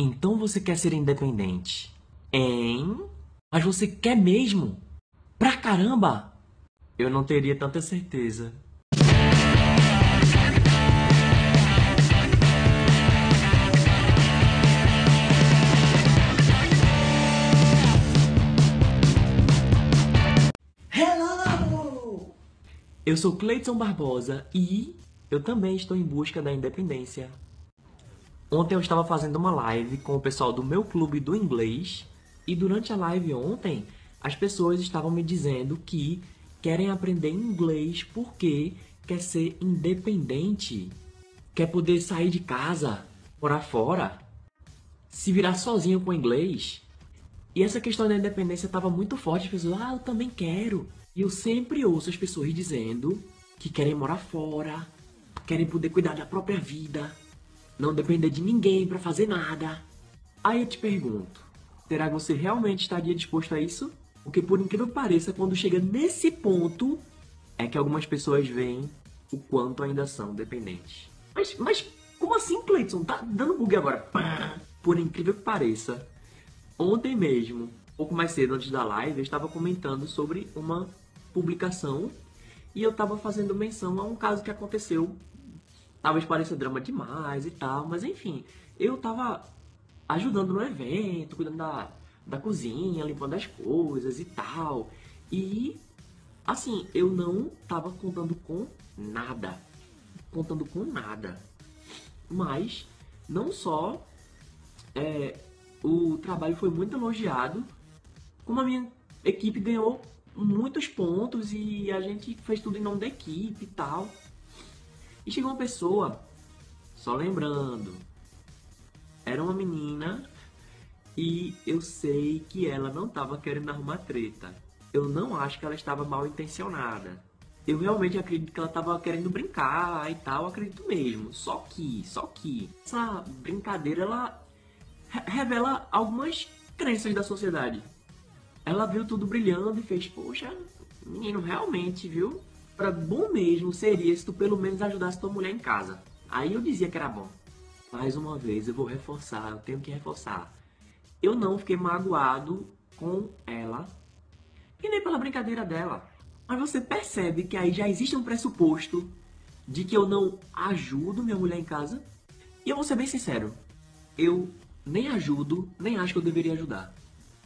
Então você quer ser independente? Hein? Mas você quer mesmo? Pra caramba! Eu não teria tanta certeza. Hello! Eu sou Cleiton Barbosa e eu também estou em busca da independência. Ontem eu estava fazendo uma live com o pessoal do meu clube do inglês e durante a live ontem as pessoas estavam me dizendo que querem aprender inglês porque quer ser independente, quer poder sair de casa, morar fora, se virar sozinho com inglês. E essa questão da independência estava muito forte, as pessoas, ah, eu também quero. E eu sempre ouço as pessoas dizendo que querem morar fora, querem poder cuidar da própria vida, não depender de ninguém para fazer nada. Aí eu te pergunto, será que você realmente estaria disposto a isso? Porque por incrível que pareça, quando chega nesse ponto, é que algumas pessoas veem o quanto ainda são dependentes. Mas, mas como assim, Cleiton? Tá dando bug agora. Por incrível que pareça, ontem mesmo, pouco mais cedo antes da live, eu estava comentando sobre uma publicação e eu estava fazendo menção a um caso que aconteceu. Talvez pareça drama demais e tal, mas enfim, eu estava ajudando no evento, cuidando da, da cozinha, limpando as coisas e tal. E assim, eu não estava contando com nada. Contando com nada. Mas não só é, o trabalho foi muito elogiado, como a minha equipe ganhou muitos pontos e a gente fez tudo em nome da equipe e tal. E chegou uma pessoa, só lembrando, era uma menina e eu sei que ela não estava querendo arrumar treta. Eu não acho que ela estava mal intencionada. Eu realmente acredito que ela estava querendo brincar e tal, acredito mesmo. Só que, só que essa brincadeira ela revela algumas crenças da sociedade. Ela viu tudo brilhando e fez, poxa, menino, realmente, viu? Para bom mesmo seria se tu pelo menos ajudasse tua mulher em casa. Aí eu dizia que era bom. Mais uma vez, eu vou reforçar, eu tenho que reforçar eu não fiquei magoado com ela e nem pela brincadeira dela. Mas você percebe que aí já existe um pressuposto de que eu não ajudo minha mulher em casa. E eu vou ser bem sincero, eu nem ajudo, nem acho que eu deveria ajudar.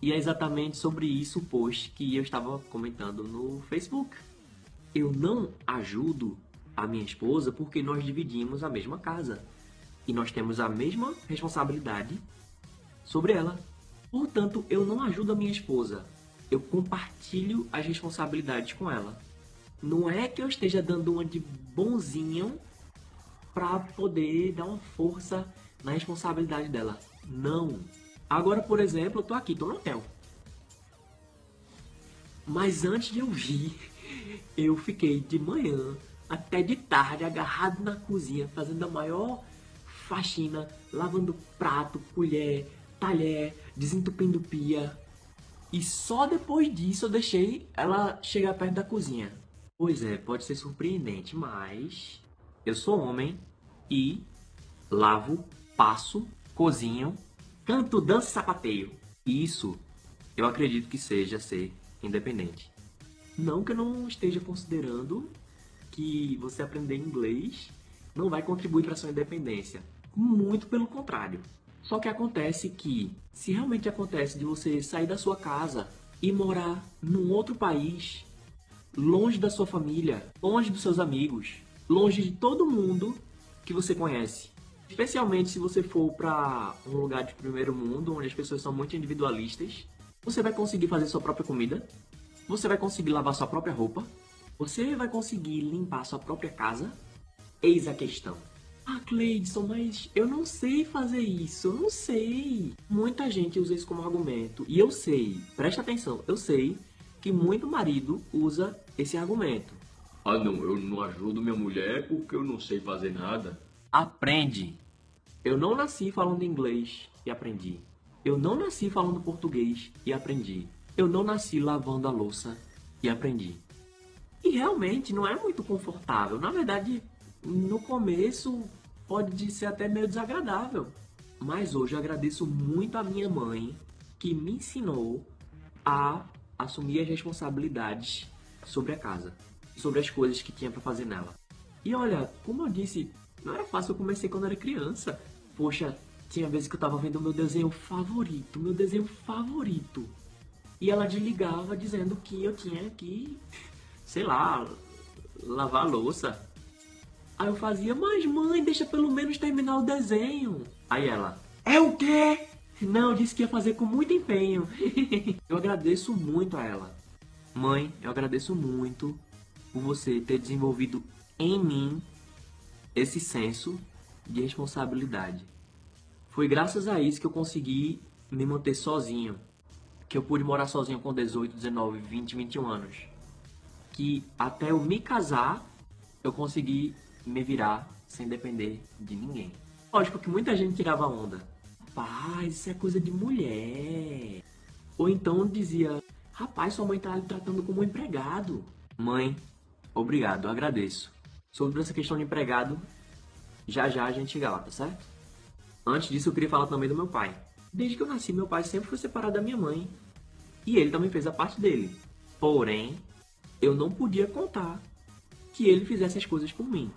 E é exatamente sobre isso o post que eu estava comentando no Facebook. Eu não ajudo a minha esposa porque nós dividimos a mesma casa. E nós temos a mesma responsabilidade sobre ela. Portanto, eu não ajudo a minha esposa. Eu compartilho as responsabilidades com ela. Não é que eu esteja dando uma de bonzinho para poder dar uma força na responsabilidade dela. Não. Agora, por exemplo, eu tô aqui, tô no hotel. Mas antes de eu vir, eu fiquei de manhã até de tarde agarrado na cozinha, fazendo a maior faxina, lavando prato, colher, talher, desentupindo pia. E só depois disso eu deixei ela chegar perto da cozinha. Pois é, pode ser surpreendente, mas eu sou homem e lavo, passo, cozinho, canto, danço e sapateio. Isso eu acredito que seja ser independente. Não que eu não esteja considerando que você aprender inglês não vai contribuir para sua independência. Muito pelo contrário. Só que acontece que, se realmente acontece de você sair da sua casa e morar num outro país, longe da sua família, longe dos seus amigos, longe de todo mundo que você conhece, especialmente se você for para um lugar de primeiro mundo, onde as pessoas são muito individualistas, você vai conseguir fazer sua própria comida, você vai conseguir lavar sua própria roupa, você vai conseguir limpar sua própria casa. Eis a questão. Ah, Cleidson, mas eu não sei fazer isso, eu não sei. Muita gente usa isso como argumento. E eu sei, presta atenção, eu sei que muito marido usa esse argumento. Ah, não, eu não ajudo minha mulher porque eu não sei fazer nada. Aprende. Eu não nasci falando inglês e aprendi. Eu não nasci falando português e aprendi. Eu não nasci lavando a louça e aprendi. E realmente não é muito confortável. Na verdade, no começo pode ser até meio desagradável. Mas hoje agradeço muito a minha mãe que me ensinou a assumir as responsabilidades sobre a casa, sobre as coisas que tinha para fazer nela. E olha, como eu disse, não era fácil, eu comecei quando era criança. Poxa, tinha vezes que eu tava vendo meu desenho favorito, meu desenho favorito. E ela desligava dizendo que eu tinha que, sei lá, lavar a louça. Aí eu fazia, mas mãe, deixa pelo menos terminar o desenho. Aí ela, é o quê? Não, disse que ia fazer com muito empenho. eu agradeço muito a ela. Mãe, eu agradeço muito por você ter desenvolvido em mim esse senso de responsabilidade. Foi graças a isso que eu consegui me manter sozinho, que eu pude morar sozinho com 18, 19, 20, 21 anos. Que até eu me casar, eu consegui me virar sem depender de ninguém. Lógico que muita gente tirava onda. Rapaz, isso é coisa de mulher. Ou então dizia, rapaz, sua mãe tá lhe tratando como um empregado. Mãe, obrigado, agradeço. Sobre essa questão de empregado, já já a gente chega lá, tá certo? Antes disso, eu queria falar também do meu pai. Desde que eu nasci, meu pai sempre foi separado da minha mãe. E ele também fez a parte dele. Porém, eu não podia contar que ele fizesse as coisas por mim.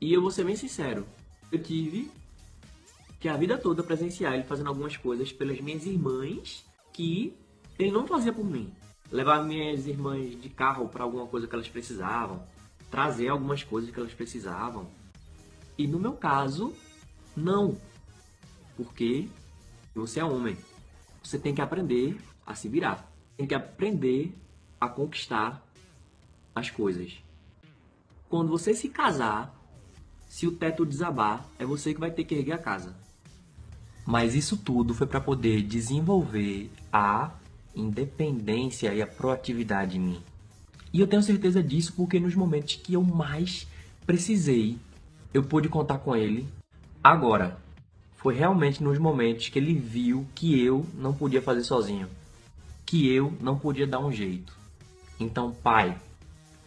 E eu vou ser bem sincero, eu tive que a vida toda presenciar ele fazendo algumas coisas pelas minhas irmãs que ele não fazia por mim. Levar minhas irmãs de carro para alguma coisa que elas precisavam, trazer algumas coisas que elas precisavam. E no meu caso, não. Porque você é homem. Você tem que aprender a se virar. Tem que aprender a conquistar as coisas. Quando você se casar, se o teto desabar, é você que vai ter que erguer a casa. Mas isso tudo foi para poder desenvolver a independência e a proatividade em mim. E eu tenho certeza disso porque nos momentos que eu mais precisei, eu pude contar com ele. Agora, foi realmente nos momentos que ele viu que eu não podia fazer sozinho, que eu não podia dar um jeito. Então, pai,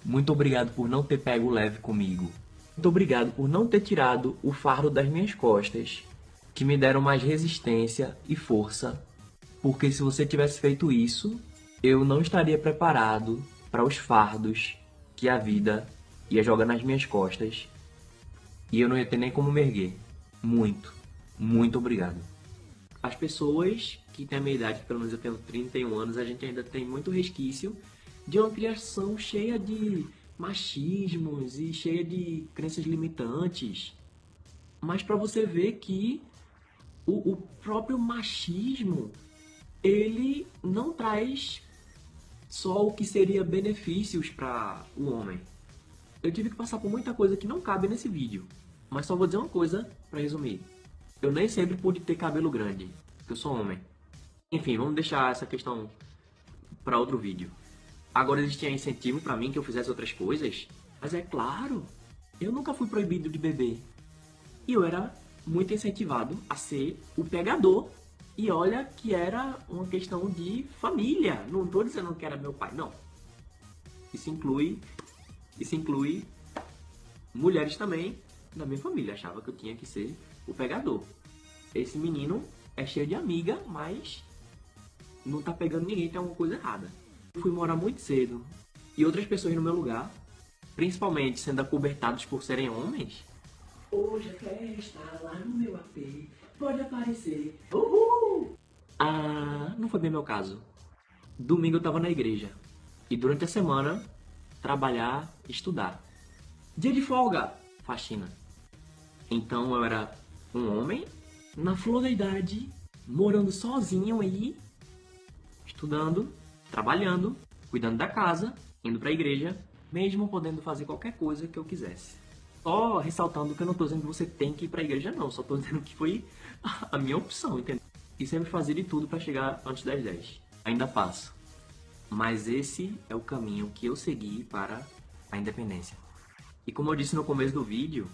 muito obrigado por não ter pego leve comigo. Muito obrigado por não ter tirado o fardo das minhas costas que me deram mais resistência e força, porque se você tivesse feito isso, eu não estaria preparado para os fardos que a vida ia jogar nas minhas costas e eu não ia ter nem como me erguer. Muito, muito obrigado. As pessoas que têm a minha idade, pelo menos eu tenho 31 anos, a gente ainda tem muito resquício de uma criação cheia de machismos e cheia de crenças limitantes. Mas para você ver que o, o próprio machismo ele não traz só o que seria benefícios para o homem. Eu tive que passar por muita coisa que não cabe nesse vídeo, mas só vou dizer uma coisa para resumir. Eu nem sempre pude ter cabelo grande, porque eu sou homem. Enfim, vamos deixar essa questão para outro vídeo. Agora existia incentivo para mim que eu fizesse outras coisas, mas é claro, eu nunca fui proibido de beber. E eu era muito incentivado a ser o pegador. E olha que era uma questão de família. Não estou dizendo que era meu pai, não. Isso inclui, isso inclui mulheres também da minha família. Achava que eu tinha que ser o pegador. Esse menino é cheio de amiga, mas não tá pegando ninguém, tem alguma coisa errada. Eu fui morar muito cedo e outras pessoas no meu lugar, principalmente sendo acobertados por serem homens, Hoje a festa lá no meu AP pode aparecer. Uhul! Ah, não foi bem meu caso. Domingo eu tava na igreja. E durante a semana, trabalhar, estudar. Dia de folga, faxina. Então eu era um homem na flor da idade, morando sozinho aí, estudando, trabalhando, cuidando da casa, indo pra igreja, mesmo podendo fazer qualquer coisa que eu quisesse. Só ressaltando que eu não estou dizendo que você tem que ir para a igreja, não. Só estou dizendo que foi a minha opção, entendeu? E sempre fazer de tudo para chegar antes das 10. Ainda faço. Mas esse é o caminho que eu segui para a independência. E como eu disse no começo do vídeo,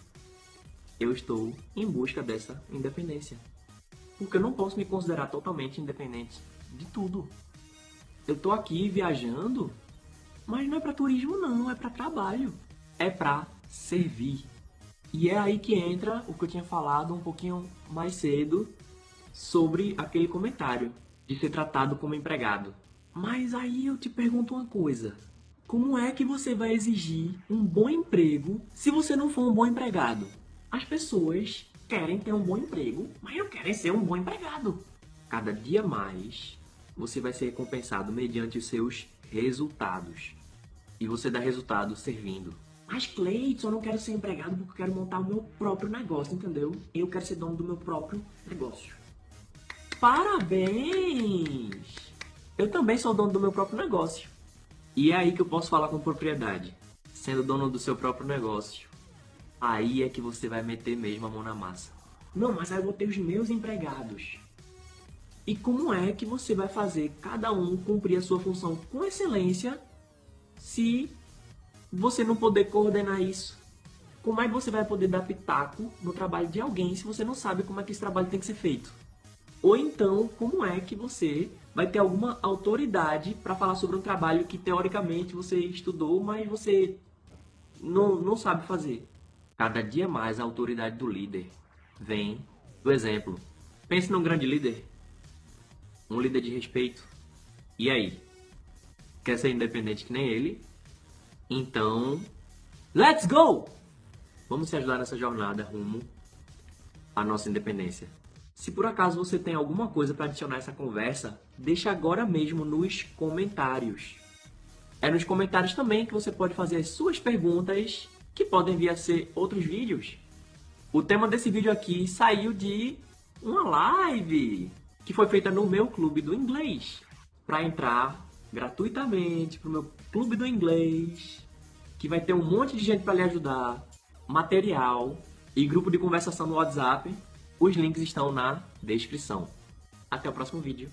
eu estou em busca dessa independência. Porque eu não posso me considerar totalmente independente de tudo. Eu estou aqui viajando, mas não é para turismo não, é para trabalho. É para servir. E é aí que entra o que eu tinha falado um pouquinho mais cedo sobre aquele comentário de ser tratado como empregado. Mas aí eu te pergunto uma coisa: como é que você vai exigir um bom emprego se você não for um bom empregado? As pessoas querem ter um bom emprego, mas não querem ser um bom empregado. Cada dia mais você vai ser recompensado mediante os seus resultados. E você dá resultado servindo. Mas Cleiton, eu não quero ser empregado porque eu quero montar o meu próprio negócio, entendeu? Eu quero ser dono do meu próprio negócio. Parabéns! Eu também sou dono do meu próprio negócio. E é aí que eu posso falar com propriedade. Sendo dono do seu próprio negócio, aí é que você vai meter mesmo a mão na massa. Não, mas aí eu vou ter os meus empregados. E como é que você vai fazer cada um cumprir a sua função com excelência se você não poder coordenar isso? Como é que você vai poder dar pitaco no trabalho de alguém se você não sabe como é que esse trabalho tem que ser feito? Ou então, como é que você vai ter alguma autoridade para falar sobre um trabalho que teoricamente você estudou, mas você não, não sabe fazer? Cada dia mais a autoridade do líder vem do exemplo. Pense num grande líder um líder de respeito. E aí? Quer ser independente que nem ele? Então, let's go! Vamos se ajudar nessa jornada rumo à nossa independência. Se por acaso você tem alguma coisa para adicionar essa conversa, deixa agora mesmo nos comentários. É nos comentários também que você pode fazer as suas perguntas, que podem vir a ser outros vídeos. O tema desse vídeo aqui saiu de uma live que foi feita no meu clube do inglês. Para entrar gratuitamente pro meu clube do inglês, que vai ter um monte de gente para lhe ajudar, material e grupo de conversação no WhatsApp. Os links estão na descrição. Até o próximo vídeo.